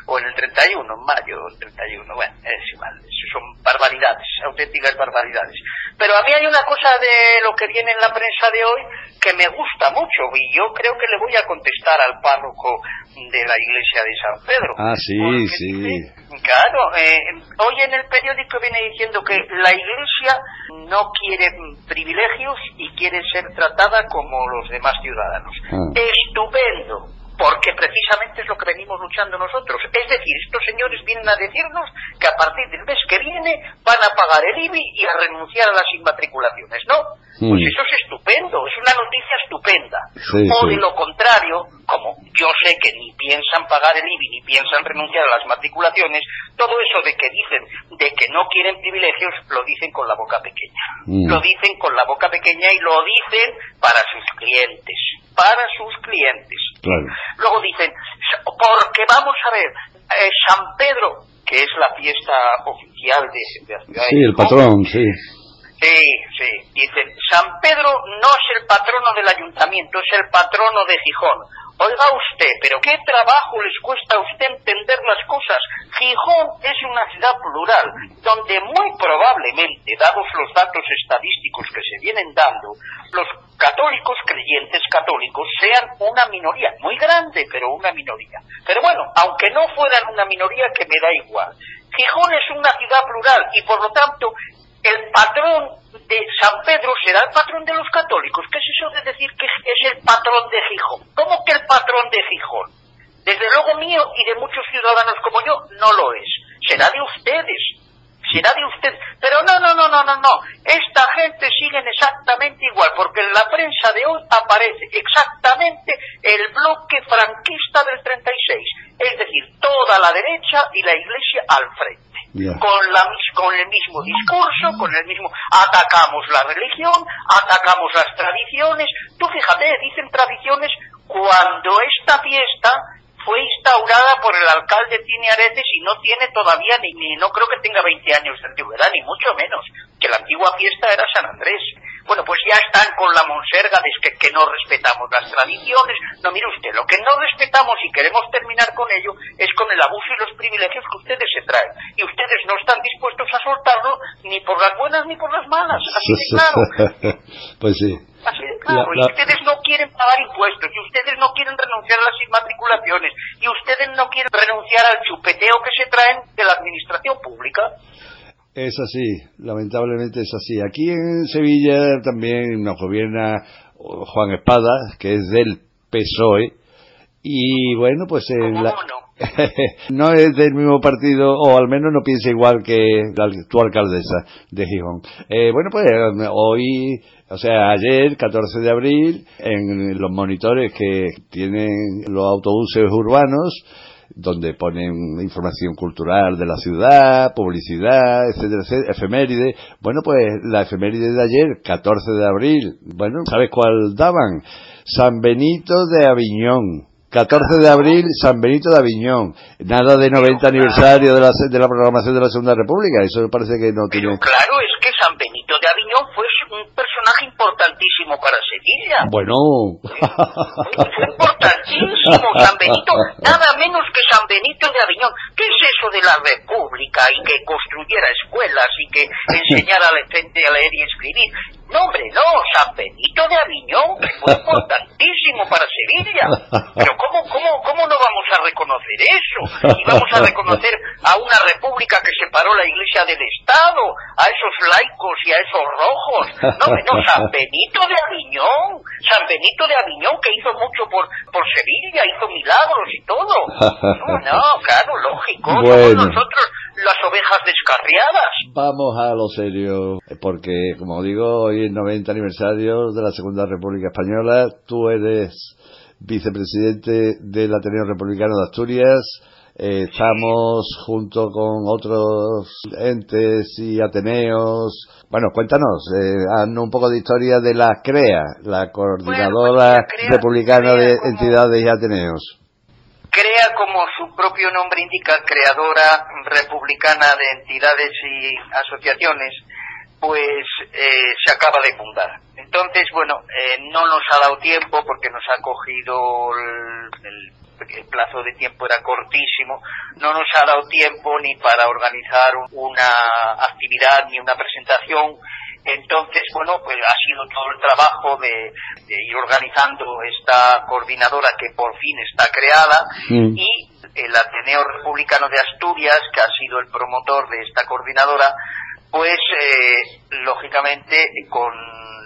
o en el 31 en mayo el 31 bueno es igual son barbaridades auténticas barbaridades. Pero a mí hay una cosa de lo que viene en la prensa de hoy que me gusta mucho y yo creo que le voy a contestar al párroco de la iglesia de San Pedro. Ah, sí, sí. claro, eh, hoy en el periódico viene diciendo que la iglesia no quiere privilegios y quiere ser tratada como los demás ciudadanos. Ah. Estupendo porque precisamente es lo que venimos luchando nosotros. Es decir, estos señores vienen a decirnos que a partir del mes que viene van a pagar el IBI y a renunciar a las inmatriculaciones, ¿no? Pues mm. eso es estupendo, es una noticia estupenda. o de lo contrario, como yo sé que ni piensan pagar el IBI ni piensan renunciar a las matriculaciones, todo eso de que dicen de que no quieren privilegios lo dicen con la boca pequeña. Mm. Lo dicen con la boca pequeña y lo dicen para sus clientes, para sus clientes. Luego dicen, porque vamos a ver, eh, San Pedro, que es la fiesta oficial de, la ciudad Sí, el patrón, sí. Sí, sí. Dicen, San Pedro no es el patrono del ayuntamiento, es el patrono de Gijón. Oiga usted, pero qué trabajo les cuesta a usted entender las cosas. Gijón es una ciudad plural, donde muy probablemente, dados los datos estadísticos que se vienen dando, los católicos creyentes católicos sean una minoría, muy grande, pero una minoría. Pero bueno, aunque no fueran una minoría, que me da igual. Gijón es una ciudad plural y por lo tanto el patrón de San Pedro será el patrón de los católicos. ¿Qué es eso de decir que es el patrón de Gijón? ¿Cómo que el patrón de Gijón? Desde luego mío y de muchos ciudadanos como yo, no lo es. Será de ustedes. Será de ustedes. Pero no, no, no, no, no, no. Esta gente sigue exactamente igual, porque en la prensa de hoy aparece exactamente el bloque franquista del 36. Es decir, toda la derecha y la iglesia al frente con, la, con el mismo discurso, con el mismo atacamos la religión, atacamos las tradiciones. Tú fíjate, dicen tradiciones cuando esta fiesta fue instaurada por el alcalde Tini Areces y no tiene todavía ni, ni no creo que tenga 20 años de antigüedad, ni mucho menos, que la antigua fiesta era San Andrés. Bueno, pues ya están con la monserga de que, que no respetamos las tradiciones. No, mire usted, lo que no respetamos y queremos terminar con ello es con el abuso y los privilegios que ustedes se traen. Y ustedes no están dispuestos a soltarlo ni por las buenas ni por las malas. Así de claro. pues sí. Así de claro. Y ustedes no quieren pagar impuestos, y ustedes no quieren renunciar a las inmatriculaciones, y ustedes no quieren renunciar al chupeteo que se traen de la administración pública. Es así, lamentablemente es así. Aquí en Sevilla también nos gobierna Juan Espada, que es del PSOE, y bueno, pues en la... no es del mismo partido, o al menos no piensa igual que la, tu alcaldesa de Gijón. Eh, bueno, pues hoy, o sea, ayer, 14 de abril, en los monitores que tienen los autobuses urbanos, donde ponen información cultural de la ciudad, publicidad, etcétera, etcétera, efeméride. Bueno, pues la efeméride de ayer, 14 de abril, bueno, ¿sabes cuál daban? San Benito de Aviñón. 14 de abril, San Benito de Aviñón. Nada de 90 aniversario de la, de la programación de la Segunda República. Eso me parece que no tiene. claro, Benito de Aviñón fue un personaje importantísimo para Sevilla. Bueno. Fue importantísimo San Benito, nada menos que San Benito de Aviñón. ¿Qué es eso de la República y que construyera escuelas y que enseñara a la gente a leer y escribir? No, hombre, no, San Benito de Aviñón, fue importantísimo para Sevilla. Pero ¿cómo, cómo, cómo no vamos a reconocer eso? Y vamos a reconocer a una república que separó la iglesia del Estado, a esos laicos y a esos rojos. No, no, San Benito de Aviñón, San Benito de Aviñón que hizo mucho por, por Sevilla, hizo milagros y todo. No, no, claro, lógico. Somos nosotros las ovejas descarriadas. Vamos a lo serio, porque como digo, hoy es 90 aniversario de la Segunda República Española, tú eres vicepresidente del Ateneo Republicano de Asturias, eh, estamos junto con otros entes y ateneos. Bueno, cuéntanos, eh, un poco de historia de la CREA, la Coordinadora pues Republicana de Entidades y Ateneos. CREA, como su propio nombre indica, creadora republicana de entidades y asociaciones, pues eh, se acaba de fundar. Entonces, bueno, eh, no nos ha dado tiempo porque nos ha cogido el, el, plazo de tiempo era cortísimo, no nos ha dado tiempo ni para organizar una actividad ni una presentación. Entonces, bueno, pues ha sido todo el trabajo de, de ir organizando esta coordinadora que por fin está creada y el Ateneo Republicano de Asturias, que ha sido el promotor de esta coordinadora, pues eh, lógicamente con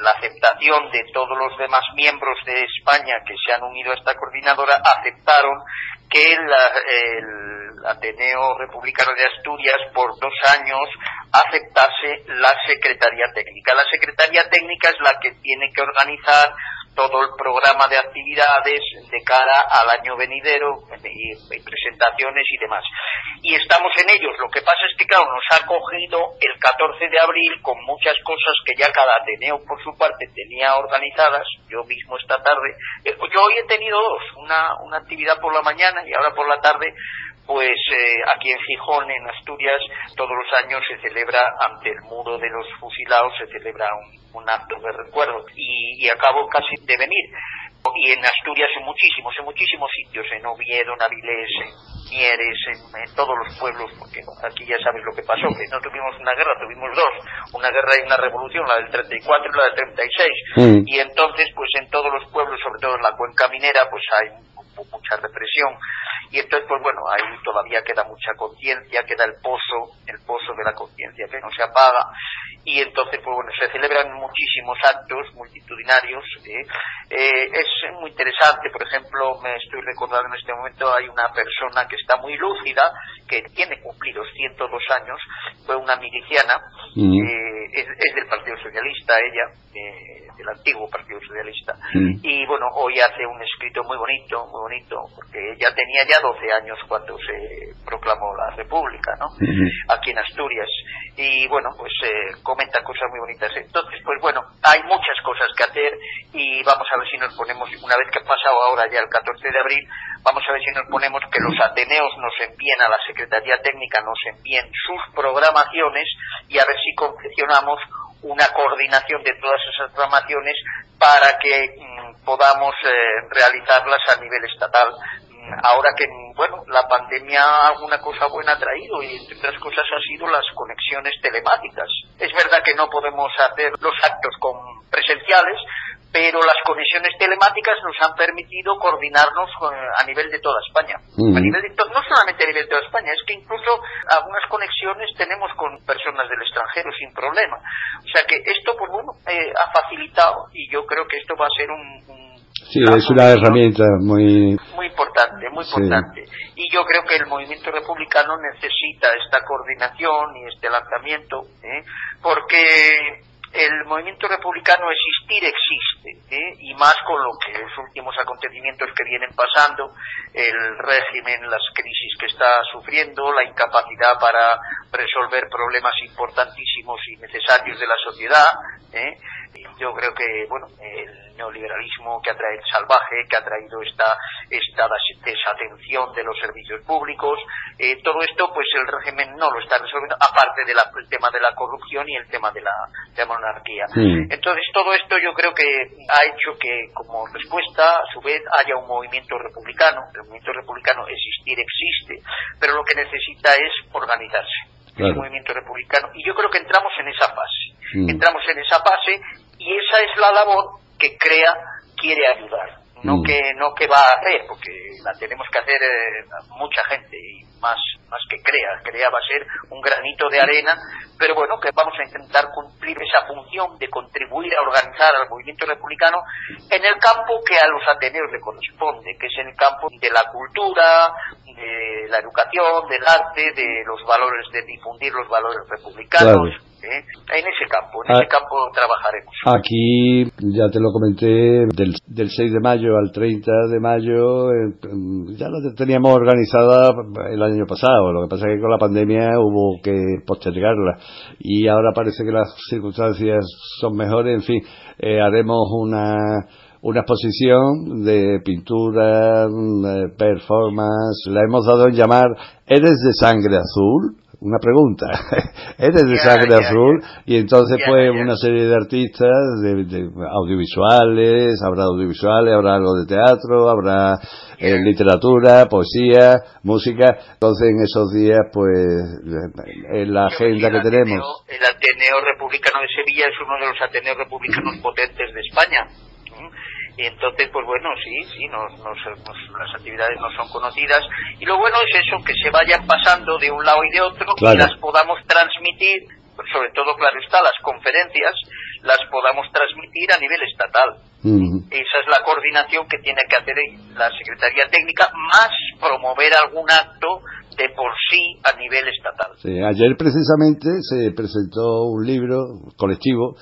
la aceptación de todos los demás miembros de España que se han unido a esta coordinadora, aceptaron que el, el Ateneo Republicano de Asturias por dos años aceptase la Secretaría Técnica. La Secretaría Técnica es la que tiene que organizar todo el programa de actividades de cara al año venidero y, presentaciones y demás. Y estamos en ellos. Lo que pasa es que, claro, nos ha cogido el 14 de abril con muchas cosas que ya cada Ateneo por su parte tenía organizadas. Yo mismo esta tarde, eh, yo hoy he tenido dos, una, una actividad por la mañana y ahora por la tarde pues eh, aquí en Gijón, en Asturias, todos los años se celebra ante el muro de los fusilados, se celebra un, acto de recuerdo y, acabo casi de venir. Y en Asturias en muchísimos, en muchísimos sitios, en Oviedo, en Avilés, en Mieres, en, todos los pueblos, porque aquí ya sabes lo que pasó, que no tuvimos una guerra, tuvimos dos, una guerra y una revolución, la del 34 y la del 36. Mm. Y entonces, pues en todos los pueblos, sobre todo en la cuenca minera, pues hay mucha represión y entonces pues bueno ahí todavía queda mucha conciencia queda el pozo el pozo de la conciencia que no se apaga y entonces pues bueno se celebran muchísimos actos multitudinarios ¿eh? Eh, es muy interesante por ejemplo me estoy recordando en este momento hay una persona que está muy lúcida que tiene cumplidos 102 años fue una miliciana mm. eh, es, del Partido Socialista ella del antiguo Partido Socialista mm. y bueno hoy hace un escrito muy bonito muy bonito porque ella tenía ya 12 años cuando se proclamó la República, ¿no? Aquí en Asturias. Y bueno, pues eh, comenta cosas muy bonitas. Entonces, pues bueno, hay muchas cosas que hacer y vamos a ver si nos ponemos, una vez que ha pasado ahora ya el 14 de abril, vamos a ver si nos ponemos que los Ateneos nos envíen a la Secretaría Técnica, nos envíen sus programaciones y a ver si confeccionamos una coordinación de todas esas programaciones para que mm, podamos eh, realizarlas a nivel estatal ahora que, bueno, la pandemia alguna cosa buena ha traído y entre otras cosas ha sido las conexiones telemáticas. Es verdad que no podemos hacer los actos con presenciales, pero las conexiones telemáticas nos han permitido coordinarnos a nivel de toda España. Mm. A nivel de no solamente a nivel de toda España, es que incluso algunas conexiones tenemos con personas del extranjero sin problema. O sea que esto, pues bueno, eh, ha facilitado y yo creo que esto va a ser un Sí, es una herramienta muy... Muy importante, muy importante. Y yo creo que el movimiento republicano necesita esta coordinación y este lanzamiento, ¿eh? porque el movimiento republicano existir existe, ¿eh? y más con lo que los últimos acontecimientos que vienen pasando, el régimen, las crisis que está sufriendo, la incapacidad para resolver problemas importantísimos y necesarios de la sociedad, ¿eh? yo creo que bueno el neoliberalismo que ha traído el salvaje que ha traído esta esta desatención de los servicios públicos eh, todo esto pues el régimen no lo está resolviendo aparte del de tema de la corrupción y el tema de la, monarquía entonces todo esto yo creo que ha hecho que como respuesta a su vez haya un movimiento republicano el movimiento republicano existir existe pero lo que necesita es organizarse Claro. movimiento republicano. Y yo creo que entramos en esa fase. Entramos en esa fase y esa es la labor que CREA quiere ayudar, no, mm. que, no que va a hacer, porque la tenemos que hacer eh, mucha gente y más, más que CREA. CREA va a ser un granito de arena, pero bueno, que vamos a intentar cumplir esa función de contribuir a organizar al movimiento republicano en el campo que a los ateneos le corresponde, que es en el campo de la cultura, de la educación, del arte, de los valores, de difundir los valores republicanos. ¿eh? en ese campo, en ah. ese campo trabajaremos. Aquí, ya te lo comenté, del, del 6 de mayo al 30 de mayo, ya la teníamos organizada el año pasado, lo que pasa es que con la pandemia hubo que postergarla. Y ahora parece que las circunstancias son mejores, en fin, eh, haremos una una exposición de pintura, performance, la hemos dado en llamar Eres de sangre azul, una pregunta. Era el sangre azul y entonces fue una serie de artistas, de, de, audiovisuales, habrá audiovisuales, habrá algo de teatro, habrá eh, literatura, poesía, música. Entonces en esos días, pues, eh, en la agenda que tenemos. El Ateneo Republicano de Sevilla es uno de los Ateneos Republicanos potentes de España y entonces pues bueno sí sí nos, las actividades no son conocidas. Y lo bueno es eso que se vayan pasando de un lado y de otro y las podamos transmitir. Pues sobre todo claro está las conferencias las podamos transmitir a nivel estatal. Esa es la coordinación que tiene que hacer la secretaría técnica más promover algún acto de por sí a nivel estatal. Ayer precisamente se presentó un libro colectivo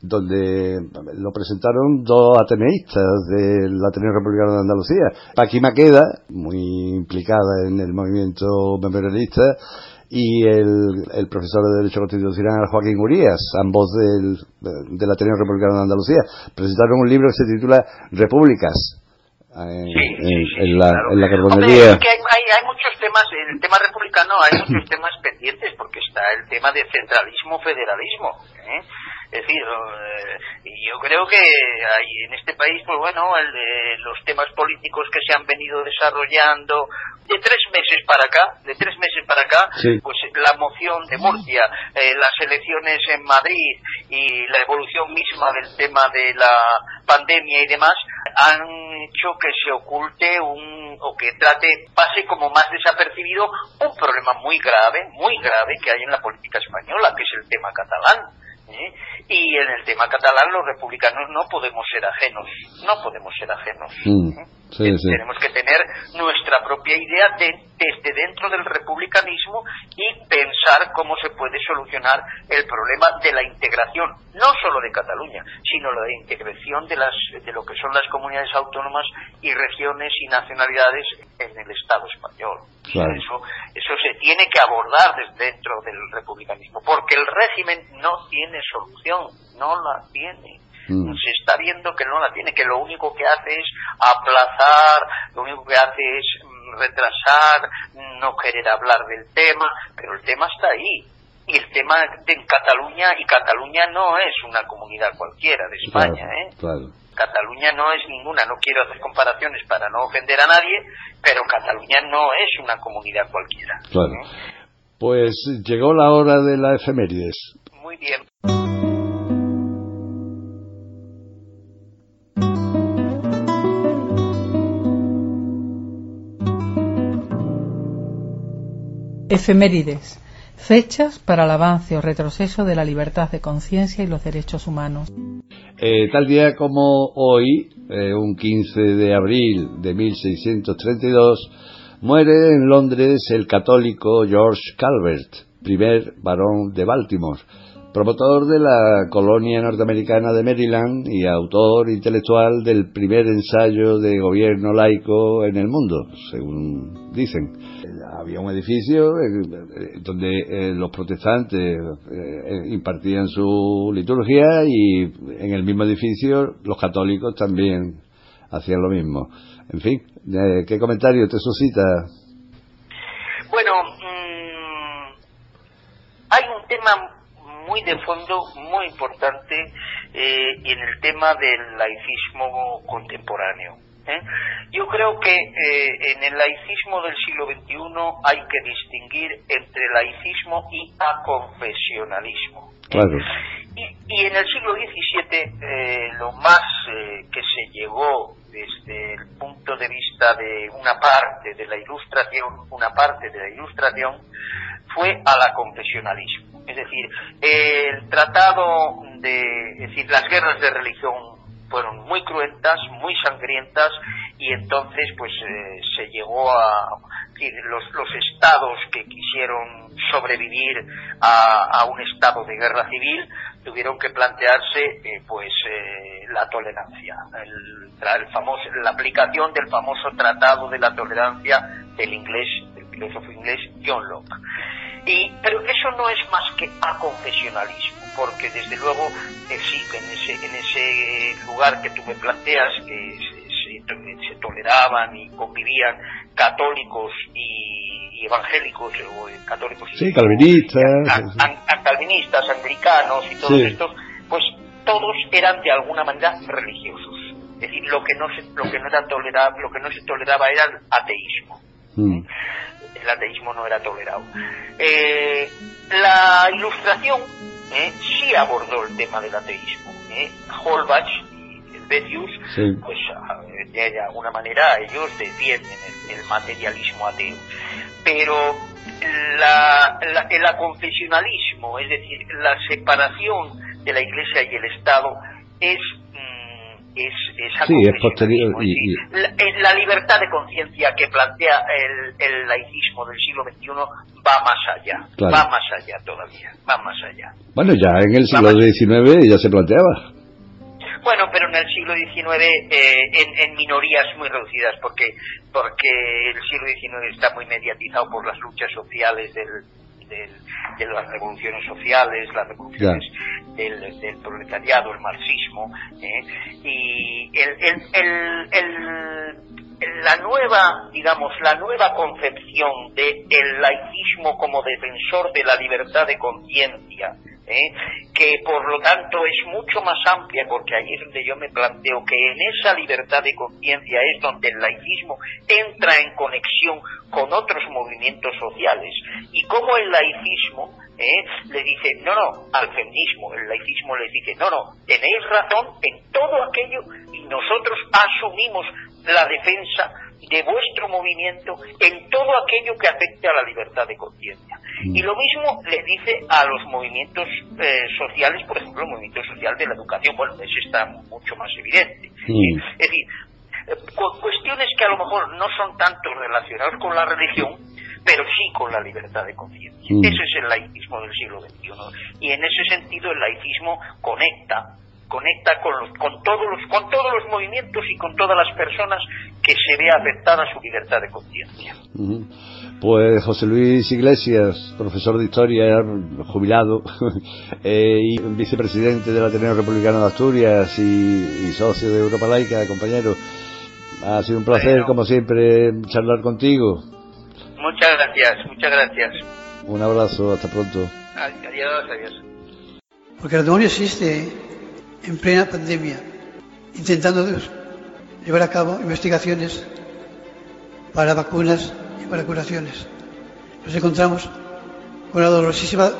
donde lo presentaron dos ateneístas del Ateneo Republicano de Andalucía. Paqui Maqueda, muy implicada en el movimiento memorialista, y el, profesor de Derecho Constitucional Joaquín Urias, ambos del, Ateneo Republicano de Andalucía, presentaron un libro que se titula Repúblicas. En, sí, sí, la, claro. carbonería. Hombre, hay, muchos temas, en el tema republicano hay muchos temas pendientes, porque está el tema de centralismo-federalismo. ¿eh? Es decir, eh, yo creo que hay en este país, pues bueno, el de los temas políticos que se han venido desarrollando de tres meses para acá, de tres meses para acá, pues la moción de Murcia, eh, las elecciones en Madrid y la evolución misma del tema de la pandemia y demás han hecho que se oculte un o que trate pase como más desapercibido un problema muy grave, muy grave que hay en la política española, que es el tema catalán. ¿eh? Y en el tema catalán los republicanos no podemos ser ajenos, no podemos ser ajenos. Mm. ¿eh? Tenemos que tener nuestra propia idea de, desde dentro del republicanismo y pensar cómo se puede solucionar el problema de la integración, no solo de Cataluña, sino la integración de, las, de lo que son las comunidades autónomas y regiones y nacionalidades en el Estado español. Claro. Eso, eso se tiene que abordar desde dentro del republicanismo, porque el régimen no tiene solución, no la tiene. Mm. se está viendo que no la tiene, que lo único que hace es aplazar, lo único que hace es mm, retrasar, no querer hablar del tema, pero el tema está ahí. Y el tema de Cataluña, y Cataluña no es una comunidad cualquiera de España, ¿eh? Cataluña no es ninguna, no quiero hacer comparaciones para no ofender a nadie, pero Cataluña no es una comunidad cualquiera. Claro. ¿eh? Pues llegó la hora de la efemérides. Muy bien. Efemérides. Fechas para el avance o retroceso de la libertad de conciencia y los derechos humanos. Eh, tal día como hoy, eh, un 15 de abril de 1632, muere en Londres el católico George Calvert, primer barón de Baltimore promotor de la colonia norteamericana de Maryland y autor intelectual del primer ensayo de gobierno laico en el mundo, según dicen. Había un edificio eh, donde eh, los protestantes eh, impartían su liturgia y en el mismo edificio los católicos también hacían lo mismo. En fin, ¿qué comentario te suscita? Bueno, mm, hay un tema muy de fondo, muy importante eh, en el tema del laicismo contemporáneo. ¿Eh? Yo creo que eh, en el laicismo del siglo XXI hay que distinguir entre laicismo y aconfesionalismo. Y, y, en el siglo XVII lo más que se llegó desde el punto de vista de una parte de la ilustración, una parte de la ilustración, fue al aconfesionalismo. Es decir, el tratado de, es decir, las guerras de religión fueron muy cruentas, muy sangrientas y entonces pues eh, se llegó a los, los estados que quisieron sobrevivir a, un estado de guerra civil tuvieron que plantearse eh, pues eh, la tolerancia el, el famoso la aplicación del famoso tratado de la tolerancia del inglés del filósofo inglés John Locke pero eso no es más que aconfesionalismo, porque desde luego eh, sí, en ese, en ese lugar que tú me planteas, que se, toleraban y convivían católicos y, evangélicos, o eh, católicos sí, calvinistas, calvinistas, anglicanos y todos estos, pues todos eran de alguna manera religiosos. Es decir, lo que no se, lo que no era tolerable, lo que no se toleraba era el ateísmo. Mm el ateísmo no era tolerado. Eh, la ilustración eh, sí abordó el tema del ateísmo. Eh. Holbach y Helvetius, pues de alguna manera ellos defienden el, materialismo ateo. Pero la, el aconfesionalismo, es decir, la separación de la Iglesia y el Estado, es es, sí, es posterior. Y, La, libertad de conciencia que plantea el, laicismo del siglo XXI va más allá, va más allá todavía, va más allá. Bueno, ya en el siglo XIX ya se planteaba. Bueno, pero en el siglo XIX eh, en, minorías muy reducidas, porque porque el siglo XIX está muy mediatizado por las luchas sociales del, de las revoluciones sociales, las revoluciones del, proletariado, el marxismo, ¿eh? y la nueva, digamos, la nueva concepción del el laicismo como defensor de la libertad de conciencia, ¿eh? que por lo tanto es mucho más amplia, porque ahí es donde yo me planteo que en esa libertad de conciencia es donde el laicismo entra en conexión con otros movimientos sociales, y como el laicismo ¿eh? le dice, no, no, al feminismo, el laicismo le dice, no, no, tenéis razón en todo aquello y nosotros asumimos la defensa de vuestro movimiento en todo aquello que afecte a la libertad de conciencia. Mm. Y lo mismo le dice a los movimientos eh, sociales, por ejemplo, el movimiento social de la educación, bueno, ese está mucho más evidente. Mm. Es decir, eh, cuestiones que a lo mejor no son tanto relacionadas con la religión, pero sí con la libertad de conciencia. Mm. Ese es el laicismo del siglo XXI. Y en ese sentido el laicismo conecta conecta con, con, todos los, con todos los movimientos y con todas las personas que se vea afectada su libertad de conciencia. Pues José Luis Iglesias, profesor de historia, jubilado eh, y vicepresidente del Ateneo Republicano de Asturias y, socio de Europa Laica, compañero, ha sido un placer, como siempre, charlar contigo. Muchas gracias, muchas gracias. Un abrazo, hasta pronto. Adiós, adiós. Porque el demonio existe en plena pandemia, intentando llevar a cabo investigaciones para vacunas y para curaciones. Nos encontramos con la dolorosísima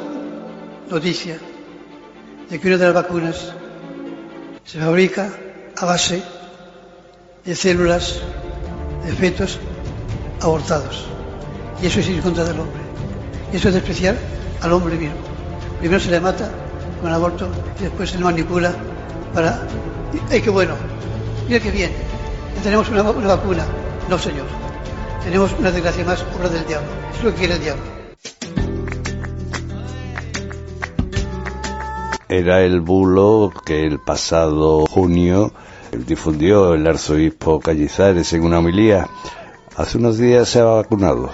noticia de que una de las vacunas se fabrica a base de células de fetos abortados. Y eso es ir contra del hombre. Eso es despreciar al hombre mismo. Primero se le mata con aborto y después se manipula para... ¡Ay, qué bueno! Mira qué bien. Tenemos una, una vacuna. No, señor. Tenemos una desgracia más, obra del diablo. Es lo que quiere el diablo. Era el bulo que el pasado junio difundió el arzobispo Cañizares en una homilía. Hace unos días se ha vacunado.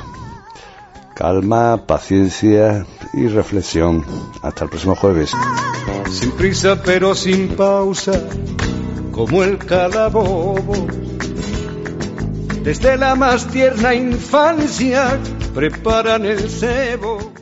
Calma, paciencia y reflexión. Hasta el próximo jueves. Sin prisa pero sin pausa, como el calabobo. Desde la más tierna infancia preparan el cebo.